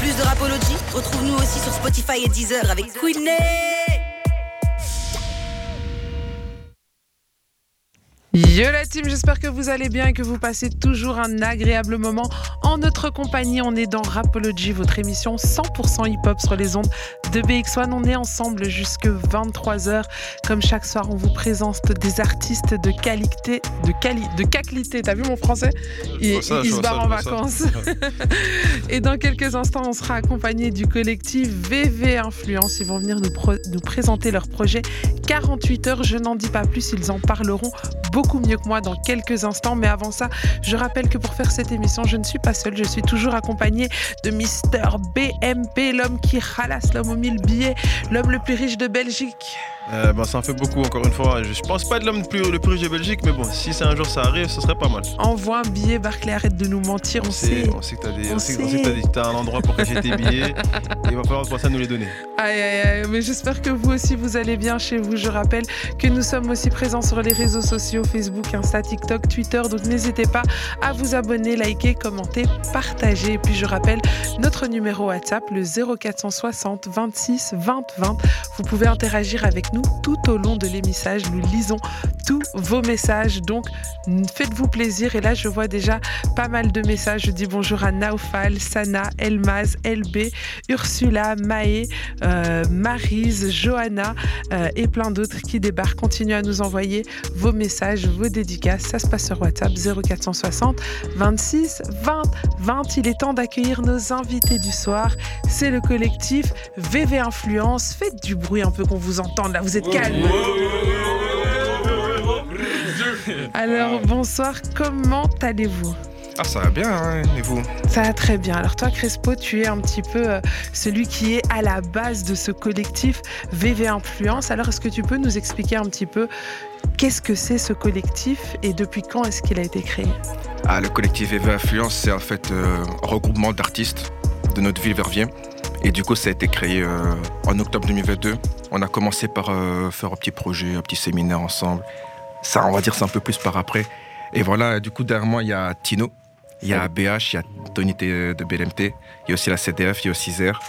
Plus de rapologie, retrouve-nous aussi sur Spotify et Deezer avec Queenie. Yo la team, j'espère que vous allez bien et que vous passez toujours un agréable moment en notre compagnie. On est dans Rapology, votre émission 100% hip-hop sur les ondes de BX1. On est ensemble jusque 23h. Comme chaque soir, on vous présente des artistes de qualité, de quali, de qualité. T'as vu mon français? Il, se barre en vacances. et dans quelques instants, on sera accompagné du collectif VV Influence. Ils vont venir nous, nous présenter leur projet 48 heures. Je n'en dis pas plus, ils en parleront beaucoup mieux que moi dans quelques instants. Mais avant ça, je rappelle que pour faire cette émission, je ne suis pas seule. Je suis toujours accompagnée de Mister BMP, l'homme qui ralasse l'homme aux mille billets, l'homme le plus riche de Belgique. Euh, bah, ça en fait beaucoup, encore une fois. Je pense pas de l'homme le plus, le plus riche de Belgique, mais bon, si c'est un jour ça arrive, ce serait pas mal. Envoie un billet, Barclay, arrête de nous mentir, on, sait. On sait que t'as des, on, sait, que t'as un endroit pour cacher tes billets. il va falloir commencer à nous les donner. Aïe, aïe, aïe, mais j'espère que vous aussi vous allez bien chez vous. Je rappelle que nous sommes aussi présents sur les réseaux sociaux Facebook, Insta, TikTok, Twitter. Donc n'hésitez pas à vous abonner, liker, commenter, partager. Et puis je rappelle notre numéro WhatsApp, le 0460 26 20 20. Vous pouvez interagir avec nous tout au long de l'émissage. Nous lisons tous vos messages. Donc, faites-vous plaisir. Et là, je vois déjà pas mal de messages. Je dis bonjour à Naufal, Sana, Elmaz, LB, Ursula, Maë, euh, Marise, Johanna euh, et plein d'autres qui débarquent. Continuez à nous envoyer vos messages, vos dédicaces. Ça se passe sur WhatsApp 0460 26 20 20. Il est temps d'accueillir nos invités du soir. C'est le collectif VV Influence. Faites du bruit un peu qu'on vous entende. Vous êtes calme. Alors bonsoir, comment allez-vous ah, ça va bien, hein, et vous Ça va très bien. Alors, toi, Crespo, tu es un petit peu euh, celui qui est à la base de ce collectif VV Influence. Alors, est-ce que tu peux nous expliquer un petit peu qu'est-ce que c'est ce collectif et depuis quand est-ce qu'il a été créé ah, Le collectif VV Influence, c'est en fait euh, un regroupement d'artistes de notre ville Verviers. Et du coup, ça a été créé euh, en octobre 2022. On a commencé par euh, faire un petit projet, un petit séminaire ensemble. Ça, on va dire, c'est un peu plus par après. Et voilà, du coup, derrière moi, il y a Tino, il y a BH, il y a Tony de BLMT, il y a aussi la CDF, il y a aussi Zer.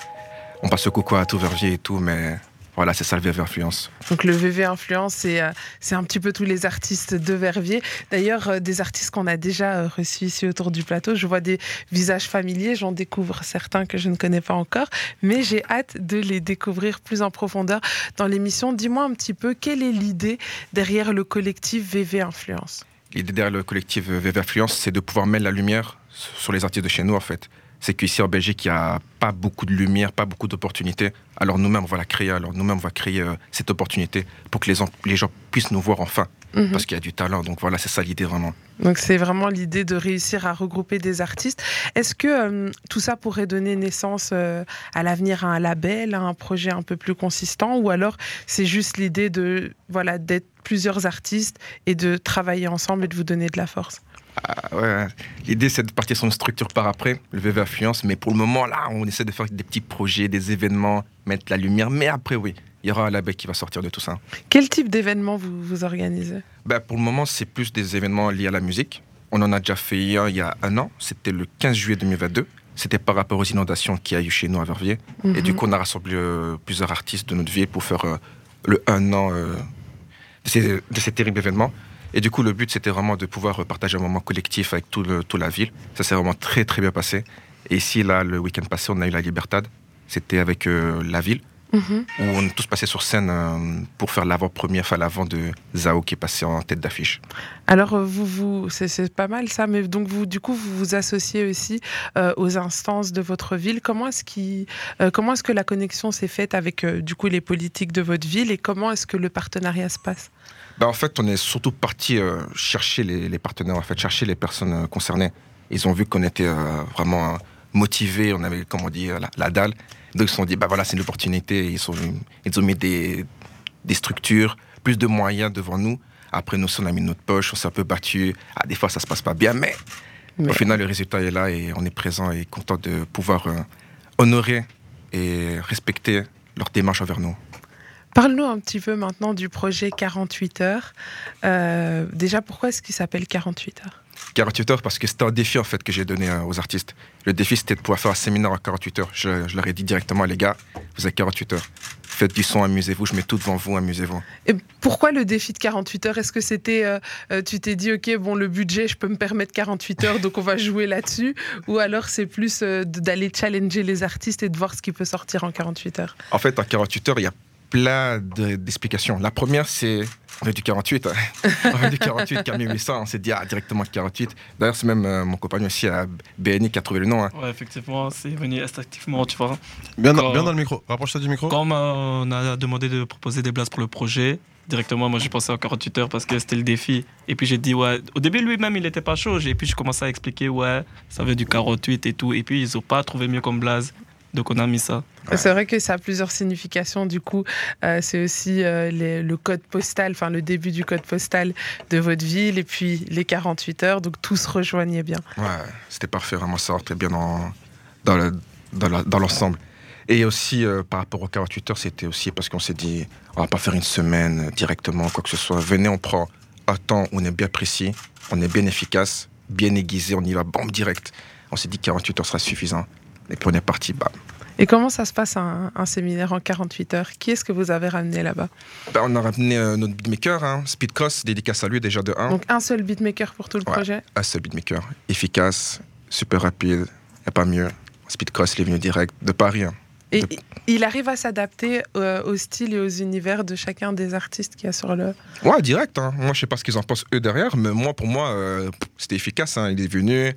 On passe le coucou à tout Verviers et tout, mais voilà, c'est ça le VV Influence. Donc le VV Influence, c'est, euh, c'est un petit peu tous les artistes de Verviers. D'ailleurs, euh, des artistes qu'on a déjà euh, reçus ici autour du plateau. Je vois des visages familiers, j'en découvre certains que je ne connais pas encore, mais j'ai hâte de les découvrir plus en profondeur dans l'émission. Dis-moi un petit peu, quelle est l'idée derrière le collectif VV Influence? L'idée derrière le collectif VV Influence, c'est de pouvoir mettre la lumière sur les artistes de chez nous, en fait c'est qu'ici en Belgique, il n'y a pas beaucoup de lumière, pas beaucoup d'opportunités. Alors nous-mêmes, on va la créer. Alors nous-mêmes, on va créer euh, cette opportunité pour que les, les, gens puissent nous voir enfin. Mhm. Parce qu'il y a du talent. Donc voilà, c'est ça l'idée vraiment. Donc c'est vraiment l'idée de réussir à regrouper des artistes. Est-ce que euh, tout ça pourrait donner naissance euh, à l'avenir à un label, à un projet un peu plus consistant? Ou alors c'est juste l'idée de voilà d'être plusieurs artistes et de travailler ensemble et de vous donner de la force? Ah, ouais. L'idée, c'est de partir sur une structure par après, le VV Affluence. Mais pour le moment, là, on essaie de faire des petits projets, des événements, mettre la lumière. Mais après, oui, il y aura un label qui va sortir de tout ça. Quel type d'événements vous, vous organisez? Ben, Pour le moment, c'est plus des événements liés à la musique. On en a déjà fait un il y a un an. C'était le 15 juillet 2022. C'était par rapport aux inondations qu'il y a eu chez nous à Verviers. Et du mhm. coup, on a rassemblé euh, plusieurs artistes de notre ville pour faire euh, le un an euh, de, ces, de ces terribles événements. Et du coup, le but, c'était vraiment de pouvoir partager un moment collectif avec toute la ville. Ça s'est vraiment très, très bien passé. Et ici, là, le week-end passé, on a eu la Libertad. C'était avec euh, la ville, mhm. où on est tous passés sur scène euh, pour faire l'avant-première, enfin l'avant de Zao qui est passé en tête d'affiche. Alors, euh, vous, vous c'est pas mal ça, mais donc vous, du coup, vous vous associez aussi aux instances de votre ville. Comment est-ce comment est-ce que la connexion s'est faite avec du coup les politiques de votre ville? Et comment est-ce que le partenariat se passe? Bah, en fait, on est surtout parti euh, chercher les, partenaires, en fait, chercher les personnes euh, concernées. Ils ont vu qu'on était euh, vraiment motivés, on avait, comme on dit, la, dalle. Donc ils se sont dit, bah voilà, c'est une opportunité. Ils, sont, ils ont mis des, des structures, plus de moyens devant nous. Après, nous, on a mis notre poche, on s'est un peu battu. Ah, des fois, ça se passe pas bien, mais, au final, le résultat est là et on est présent et content de pouvoir honorer et respecter leur démarche envers nous. Parle-nous un petit peu maintenant du projet 48 heures. Euh, déjà, pourquoi est-ce qu'il s'appelle 48 heures? 48 heures parce que c'était un défi en fait que j'ai donné euh, aux artistes. Le défi c'était de pouvoir faire un séminaire en 48 heures. Je, je leur ai dit directement les gars, vous avez 48 heures. Faites du son, amusez-vous, je mets tout devant vous, amusez-vous. Et pourquoi le défi de 48 heures? Est-ce que c'était, euh, euh, tu t'es dit, ok, bon, le budget, je peux me permettre 48 heures, donc on va jouer là-dessus? Ou alors c'est plus euh, d'aller challenger les artistes et de voir ce qui peut sortir en 48 heures? En fait, en 48 heures, il y a plein de- d'explications. La première, c'est on veut du 48. hein. on veut du 48, Camille 800. On s'est dit ah, directement 48. D'ailleurs, c'est même euh, mon compagnon aussi à BNI qui a trouvé le nom. hein. Ouais, effectivement, c'est venu instinctivement, tu vois. Bien, dans- Quand- bien dans le micro. Rapproche-toi du micro. Quand on a demandé de proposer des places pour le projet, directement, moi j'ai pensé en 48 heures parce que c'était le défi. Et puis j'ai dit, ouais, au début lui-même il n'était pas chaud. Et puis je commençais à expliquer, ouais, ça veut du 48 et tout. Et puis ils n'ont pas trouvé mieux comme blaze. Donc on a mis ça. Ouais. C'est vrai que ça a plusieurs significations. Du coup, euh, c'est aussi euh, les- le code postal, enfin le début du code postal de votre ville et puis les 48 heures. Donc tout se rejoignait bien. Ouais, c'était parfait, vraiment, ça rentrait bien dans, dans, le- dans la- dans l'ensemble. Et aussi, euh, par rapport aux 48 heures, c'était aussi parce qu'on s'est dit, on va pas faire une semaine directement, quoi que ce soit. Venez, on prend un temps où on est bien précis, on est bien efficace, bien aiguisé, on y va, bombe direct. On s'est dit 48 heures sera suffisant. Et puis on est parti. Et comment ça se passe un, un séminaire en 48 heures? Qui est-ce que vous avez ramené là-bas? Ben, on a ramené euh, notre beatmaker, hein, Speedcross, dédicace à lui déjà de 1. Donc un seul beatmaker pour tout le Ouais. projet? Un seul beatmaker, efficace, super rapide, a pas mieux. Speedcross, il est venu direct de Paris. hein. Et De- il arrive à s'adapter euh, au style et aux univers de chacun des artistes qu'il y a sur le. Ouais, direct. hein. Moi, je sais pas ce qu'ils en pensent eux derrière, mais moi, pour moi, euh, c'était efficace. hein. Il est venu,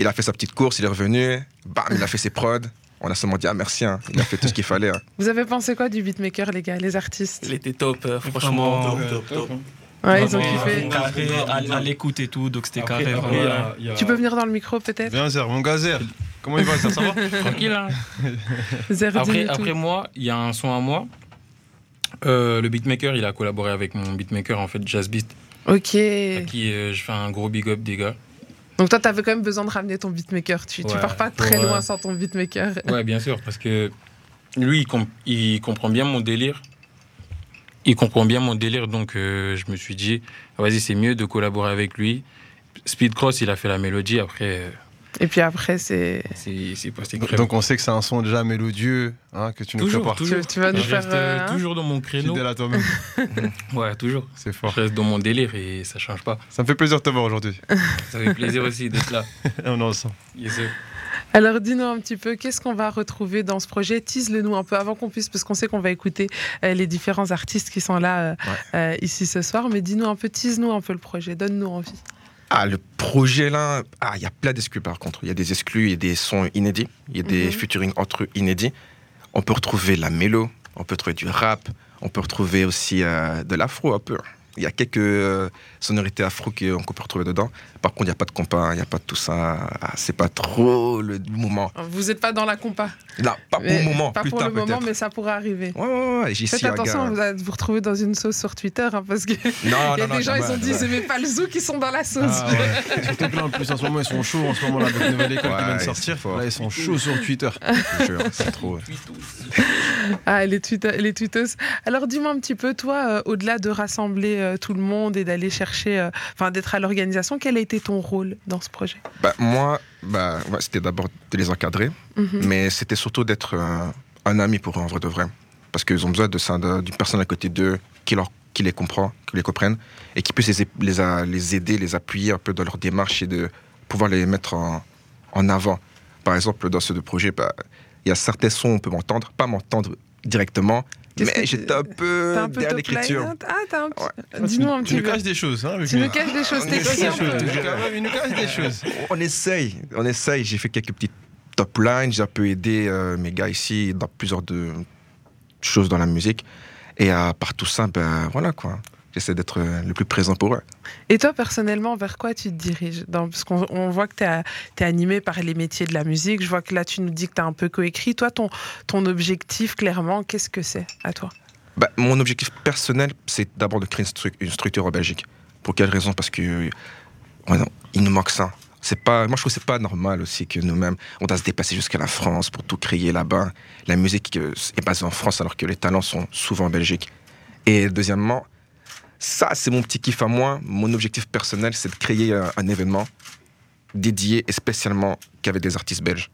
il a fait sa petite course, il est revenu, bam, il a fait ses prods. On a seulement dit ah merci, hein. il a fait tout ce qu'il fallait. hein. Vous avez pensé quoi du beatmaker, les gars, les artistes? Il était top, euh, franchement. Vraiment, Ouais, ils ont kiffé. carré à, à l'écoute et tout. Donc c'était carré. après, il y vraiment. a- il y a- Tu peux venir dans le micro peut-être? Viens, Zer, mon gars Zer. Comment il va, Zer, ça va? Tranquille, hein. Après, après moi, il y a un son à moi. Euh, le beatmaker, il a collaboré avec mon beatmaker, en fait, Jazz Beat, Ok. à qui euh, je fais un gros big up des gars. Donc toi, t'avais quand même besoin de ramener ton beatmaker. Tu, tu pars pas très euh, loin sans ton beatmaker. Ouais, bien sûr, parce que lui, il, com- il comprend bien mon délire. Il comprend bien mon délire, donc euh, je me suis dit, ah, vas-y, c'est mieux de collaborer avec lui. Speedcross, il a fait la mélodie, après, euh, Et puis après, c'est. Donc, on sait que c'est un son déjà mélodieux hein, que tu nous toujours, prépares. toujours. Tu- tu vas nous je faire, reste euh, euh, hein toujours dans mon créneau. Fidèle à toi-même, Ouais, toujours. c'est Je fort. reste dans mon délire et ça change pas. Ça me fait plaisir de te voir aujourd'hui. Ça fait plaisir aussi d'être là. on est ensemble. Yes. Alors dis-nous un petit peu, qu'est-ce qu'on va retrouver dans ce projet? Tease-le nous un peu avant qu'on puisse, parce qu'on sait qu'on va écouter euh, les différents artistes qui sont là euh, euh, ici ce soir. Mais dis-nous un peu, tease-nous un peu le projet, donne-nous envie. Ah, le projet là, ah, il y a plein d'exclus par contre. Il y a des exclus, il y a des sons inédits, il y a des Mhm. featuring entre eux inédits. On peut retrouver la mélo, on peut retrouver du rap, on peut retrouver aussi euh, de l'afro un peu. Il y a quelques euh, sonorités afro que- qu'on peut retrouver dedans. Par contre, il n'y a pas de compas, il n'y a pas de tout ça. Ah, c'est pas trop le moment. Vous n'êtes pas dans la compa. Là, pas pour Mais- le moment, Pas plus pour tard le moment, mais ça pourrait arriver. Ouais, ouais, ouais, j'ai Faites un attention, gars. vous allez vous retrouver dans une sauce sur Twitter, hein, parce qu'il Non, y a non, des gens, ils ont dit, c'est mes pas le zoo qui sont dans la sauce. Ah ouais. Surtout que là, en plus, en ce moment, ils sont chauds. En ce moment, là, avec la nouvelle école qui Ouais, vient de c'est sortir, fort. là, ils sont chauds sur Twitter. C'est trop. Ah, les, tweet- les tweetos. Alors, dis-moi un petit peu, toi, euh, au-delà de rassembler euh, tout le monde et d'aller chercher, euh, enfin, d'être à l'organisation, quel a été ton rôle dans ce projet? Bah, moi, bah, c'était d'abord de les encadrer. Mhm. mais c'était surtout d'être euh, un ami pour eux en vrai de vrai. Parce qu'ils ont besoin de ça, d'une personne à côté d'eux qui, leur, qui les comprend, qui les comprenne, et qui puisse les, les, a- les aider, les appuyer un peu dans leur démarche et de pouvoir les mettre en, en avant. Par exemple, dans ce deux projets, bah, il y a certains sons, on peut m'entendre, pas m'entendre directement, mais j'étais un peu un peu derrière l'écriture. Ah, t'as un petit... Tu- Dis-nous un Tu petit nous peu. caches des choses, hein, Tu nous caches des choses, t'écris un peu. Il nous cache des choses. On essaye, on essaye. J'ai fait quelques petites top lines, j'ai un peu aidé euh, mes gars ici dans plusieurs de choses dans la musique. Et à part tout ça, ben voilà quoi. J'essaie d'être euh, le plus présent pour eux. Et toi, personnellement, vers quoi tu te diriges Dans- Parce qu'on on voit que tu es, animé par les métiers de la musique. Je vois que là, tu nous dis que tu as un peu coécrit. Toi, ton, ton objectif, clairement, qu'est-ce que c'est à toi? Ben, mon objectif personnel, c'est d'abord de créer une, stru- une structure en Belgique. Pour quelle raison? Parce que ouais, non, il nous manque ça. C'est pas, moi, je trouve que c'est pas normal aussi que nous-mêmes, on doit se déplacer jusqu'à la France pour tout créer là-bas. La musique euh, est basée en France alors que les talents sont souvent en Belgique. Et deuxièmement, Ça, c'est mon petit kiff à moi. Mon objectif personnel, c'est de créer un, un événement dédié et spécialement qu'avec des artistes belges.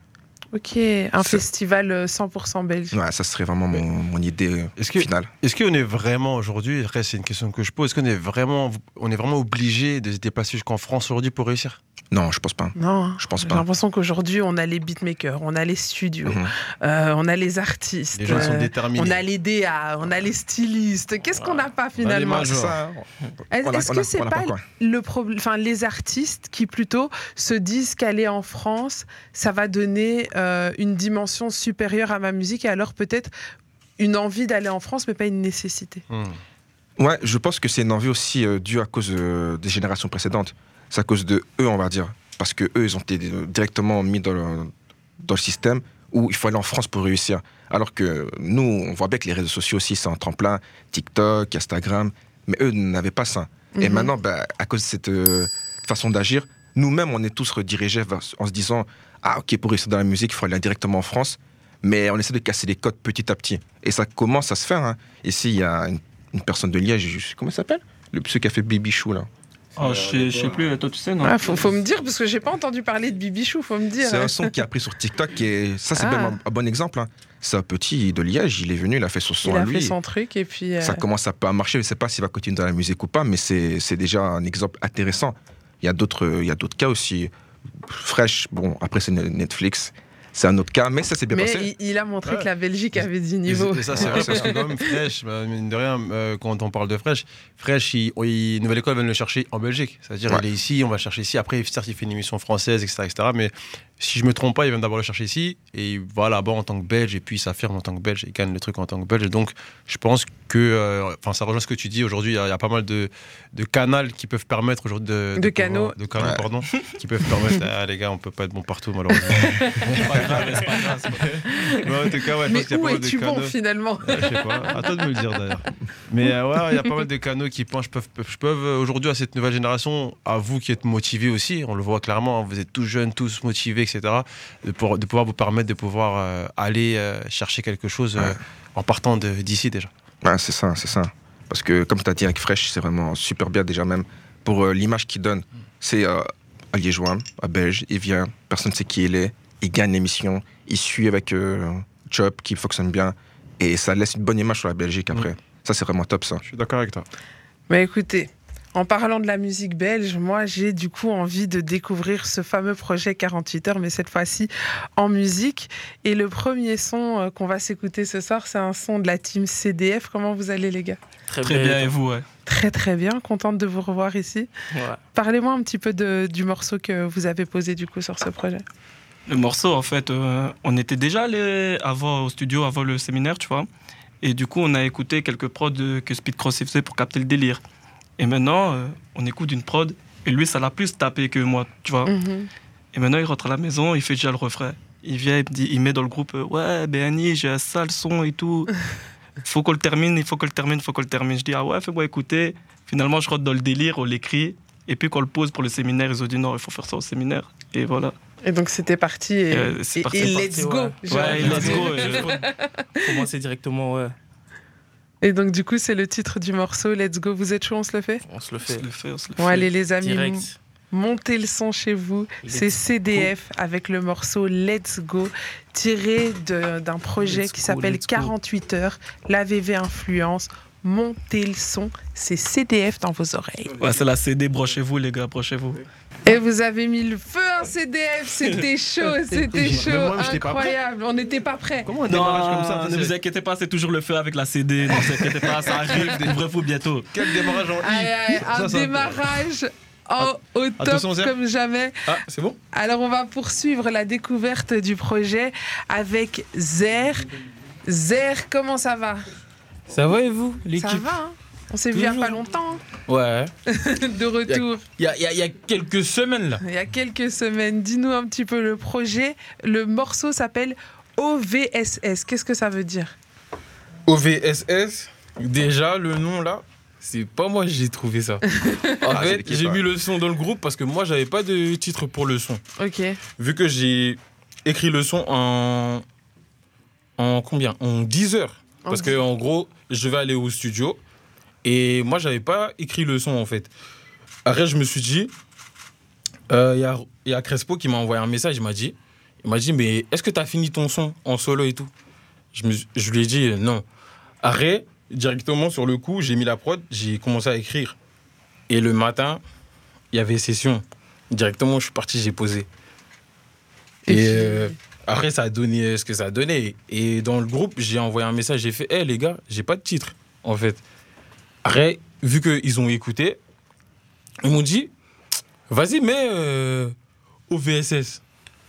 Ok, un Ça- festival euh, 100% belge. Ouais, ça serait vraiment mon, mon idée euh, Est-ce que- finale. Est-ce qu'on est vraiment aujourd'hui, après c'est une question que je pose, est-ce qu'on est vraiment, on est vraiment obligé de se déplacer jusqu'en France aujourd'hui pour réussir? Non, je pense pas. Non, hein. Je pense j'ai pas. l'impression qu'aujourd'hui, on a les beatmakers, on a les studios, Mhm. euh, on a les artistes, Les gens sont euh, déterminés. on a les DA, on a les stylistes. Qu'est-ce qu'on n'a pas finalement? Est-ce que c'est pas quoi le problème, enfin les artistes qui plutôt se disent qu'aller en France, ça va donner euh, une dimension supérieure à ma musique et alors peut-être une envie d'aller en France, mais pas une nécessité. Hmm. Ouais, je pense que c'est une envie aussi euh, due à cause euh, des générations précédentes. C'est à cause de eux, on va dire. Parce que eux, ils ont été euh, directement mis dans le, dans le système où il faut aller en France pour réussir. Alors que nous, on voit bien que les réseaux sociaux aussi, c'est un tremplin. TikTok, Instagram. Mais eux n'avaient pas ça. Et Mhm. maintenant, bah, à cause de cette euh, façon d'agir, nous-mêmes, on est tous redirigés vers- en se disant Ah, ok, pour réussir dans la musique, il faut aller directement en France. Mais on essaie de casser les codes petit à petit. Et ça commence à se faire. hein. Ici, il y a une, une personne de Liège, je- comment il s'appelle? Le Ceux qui a fait Baby Chou, là. Oh, je sais- je sais plus, toi tu sais, non? Ah, faut, faut me dire parce que j'ai pas entendu parler de Bibichou, faut me dire. C'est un son qui a pris sur TikTok et ça, c'est Ah. même un, un bon exemple. hein. C'est un petit de Liège, il est venu, il a fait son son Il à a lui. fait son truc et puis. euh, Ça commence à pas marcher. Je sais pas s'il va continuer dans la musique ou pas, mais c'est déjà un exemple intéressant. Il y a d'autres il y a d'autres cas aussi. Fresh, bon, après c'est Netflix, c'est un autre cas, mais ça s'est bien mais passé. il, il a montré Ouais. que la Belgique avait du niveau. et ça, c'est vrai, parce que quand même, Fresh, bah, mine de rien, euh, quand on parle de Fresh, Fresh, il, il- Nouvelle École vient le chercher en Belgique. C'est-à-dire, Ouais. il est ici, on va chercher ici. Après, certes, il fait une émission française, etc. etc. mais si je me trompe pas, il vient d'abord le chercher ici. Et il va là-bas en tant que Belge, et puis il s'affirme en tant que Belge, il gagne le truc en tant que Belge. Donc, je pense que, euh, enfin, ça rejoint ce que tu dis. Aujourd'hui, il y, a- il y a pas mal de, de canaux qui peuvent permettre aujourd'hui de, De canaux. de canaux, Ouais. pardon, qui peuvent permettre. Ah, les gars, on peut pas être bon partout, malheureusement. Pas grave, pas grave. Mais en tout cas, ouais, je pense qu'il y a où pas mal de es-tu bon finalement Ouais, je sais pas. À toi de me le dire d'ailleurs. Mais euh, ouais, il y a pas mal de canaux qui pensent, peuvent, peuvent, je peuvent, euh, aujourd'hui à cette nouvelle génération, à vous qui êtes motivés aussi, on le voit clairement, hein, vous êtes tous jeunes, tous motivés, etc. De, pour- de pouvoir vous permettre de pouvoir euh, aller euh, chercher quelque chose euh, Ouais. en partant d'ici déjà. Ouais, c'est ça, c'est ça. Parce que comme tu as dit avec Fresh, c'est vraiment super bien déjà même pour euh, l'image qu'il donne. C'est euh, un Liégeois, un Belge, il vient, personne ne sait qui il est, il gagne l'émission, il suit avec euh, Job qui fonctionne bien et ça laisse une bonne image sur la Belgique après. Ça c'est vraiment top ça. Je suis d'accord avec toi. Bah écoutez, en parlant de la musique belge, moi j'ai du coup envie de découvrir ce fameux projet 48 heures, mais cette fois-ci en musique. Et le premier son euh, qu'on va s'écouter ce soir, c'est un son de la team CDF. Comment vous allez les gars? Très bien, et vous, ouais? Très très bien, contente de vous revoir ici. Ouais. Parlez-moi un petit peu de- du morceau que vous avez posé du coup sur ce projet. Le morceau, en fait, euh, on était déjà allé avant au studio, avant le séminaire, tu vois. Et du coup, on a écouté quelques prods que Speed Cross faisait pour capter le délire. Et maintenant, euh, on écoute une prod, et lui, ça l'a plus tapé que moi, tu vois. Mhm. Et maintenant, il rentre à la maison, il fait déjà le refrain. Il vient, il, me dit, il met dans le groupe euh, Ouais, Béani, j'ai un sale son et tout. faut qu'on le termine, il faut qu'on le termine, il faut qu'on le termine. Je dis Ah ouais, fais-moi écouter. Finalement, je rentre dans le délire, on l'écrit. Et puis, quand on le pose pour le séminaire, ils ont dit Non, il faut faire ça au séminaire. Et voilà. Et donc c'était parti et, Euh, c'est et- parti, et let's go. ouais. Ouais, let's go. euh, Commencer directement, ouais. Et donc du coup c'est le titre du morceau Let's go. Vous êtes chaud, on se le fait On se le on fait. se le fait, on se le Bon fait. allez les amis, Direct. Montez le son chez vous. C'est CDF avec le morceau Let's Go, tiré de- d'un projet Let's qui s'appelle let's go. 48 heures, la VV Influence. Montez le son, c'est CDF dans vos oreilles. Ouais, c'est la CD, brochez-vous, les gars, brochez-vous. Et vous avez mis le feu à CDF, c'était chaud, c'était chaud, moi, incroyable, on n'était pas prêts. Comment un Non, démarrage comme ça ne vous inquiétez pas, c'est toujours le feu avec la CD. Ne vous inquiétez pas, ça arrive, découvrez-vous bientôt. Quel démarrage en un Ça, démarrage en- au top comme jamais. Ah, c'est bon? Alors on va poursuivre la découverte du projet avec Zer. Zer, comment ça va? Ça va et vous, Ça l'équipe va, hein On s'est vu il y a pas longtemps, Ouais. hein, de retour. Il y a, il y a- il y a quelques semaines là. Il y a quelques semaines. Dis-nous un petit peu le projet. Le morceau s'appelle OVSS. Qu'est-ce que ça veut dire? OVSS, déjà le nom là, c'est pas moi j'ai trouvé ça. En Ah, fait, j'ai mis le son dans le groupe parce que moi j'avais pas de titre pour le son. Ok. Vu que j'ai écrit le son en. En combien? En 10 heures. Parce que en gros, je vais aller au studio Et moi, j'avais pas écrit le son, en fait. Après, je me suis dit, euh, il y, a, Crespo qui m'a envoyé un message, il m'a dit, il m'a dit, mais est-ce que tu as fini ton son en solo et tout? Je, lui ai dit, non. Après, directement sur le coup, j'ai mis la prod, j'ai commencé à écrire. Et le matin, il y avait session. Directement, je suis parti, j'ai posé. Et euh, après, ça a donné ce que ça a donné. Et dans le groupe, j'ai envoyé un message, j'ai fait, hé les gars, j'ai pas de titre, en fait. Après, vu qu'ils ont écouté, ils m'ont dit, vas-y, mets euh, OVSS.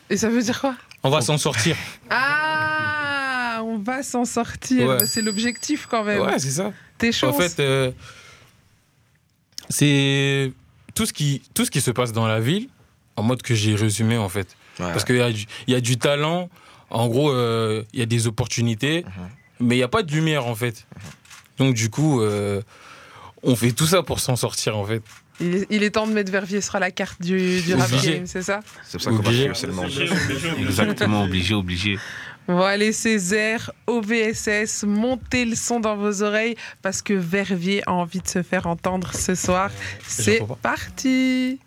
Et ça veut dire quoi? On va s'en sortir. Ah, on va s'en sortir. Ouais. C'est l'objectif quand même. Ouais, c'est ça. T'es chaud. En fait, euh, c'est tout ce, qui, tout ce qui se passe dans la ville, en mode que j'ai résumé, en fait. Ouais. Parce qu'il y, a du- il y a du talent, en gros, euh, il y a des opportunités, Mhm. mais il n'y a pas de lumière, en fait. Donc, du coup, euh, on fait tout ça pour s'en sortir, en fait. il, est, il est temps de mettre Verviers sur la carte du, du rap game, c'est ça C'est pour ça qu'on va c'est le nom. Exactement, obligé, obligé. Bon, allez, Césaire, OVSS, montez le son dans vos oreilles parce que Verviers a envie de se faire entendre ce soir. C'est parti